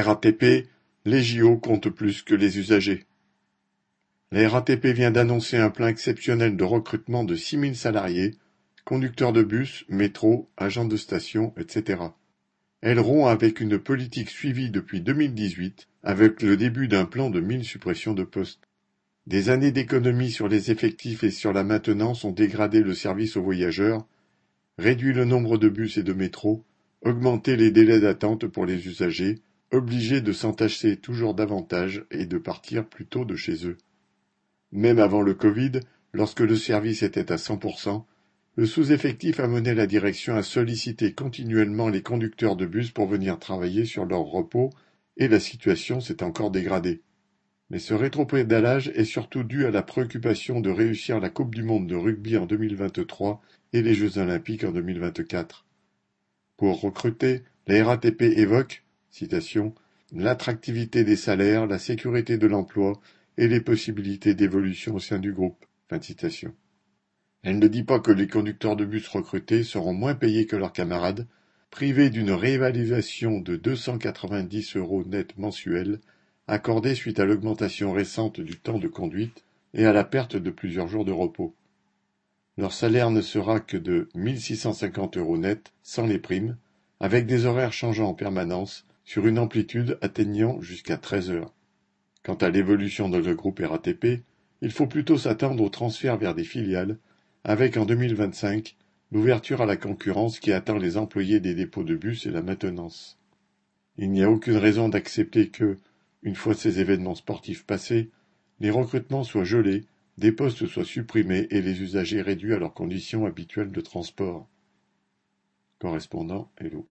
RATP, les JO comptent plus que les usagers. La RATP vient d'annoncer un plan exceptionnel de recrutement de six mille salariés, conducteurs de bus, métro, agents de station, etc. Elle rompt avec une politique suivie depuis 2018, avec le début d'un plan de mille suppressions de postes. Des années d'économies sur les effectifs et sur la maintenance ont dégradé le service aux voyageurs, réduit le nombre de bus et de métros, augmenté les délais d'attente pour les usagers, obligés de s'entacher toujours davantage et de partir plus tôt de chez eux. Même avant le Covid, lorsque le service était à 100%, le sous-effectif amenait la direction à solliciter continuellement les conducteurs de bus pour venir travailler sur leur repos et la situation s'est encore dégradée. Mais ce rétropédalage est surtout dû à la préoccupation de réussir la Coupe du monde de rugby en 2023 et les Jeux olympiques en 2024. Pour recruter, la RATP évoque l'attractivité des salaires, la sécurité de l'emploi et les possibilités d'évolution au sein du groupe. Elle ne dit pas que les conducteurs de bus recrutés seront moins payés que leurs camarades, privés d'une réévaluation de 290 euros net mensuels, accordée suite à l'augmentation récente du temps de conduite et à la perte de plusieurs jours de repos. Leur salaire ne sera que de 1650 euros net sans les primes, avec des horaires changeant en permanence sur une amplitude atteignant jusqu'à treize heures. Quant à l'évolution de le groupe RATP, il faut plutôt s'attendre au transfert vers des filiales, avec en 2025 l'ouverture à la concurrence qui attend les employés des dépôts de bus et la maintenance. Il n'y a aucune raison d'accepter que, une fois ces événements sportifs passés, les recrutements soient gelés, des postes soient supprimés et les usagers réduits à leurs conditions habituelles de transport. Correspondant Hello.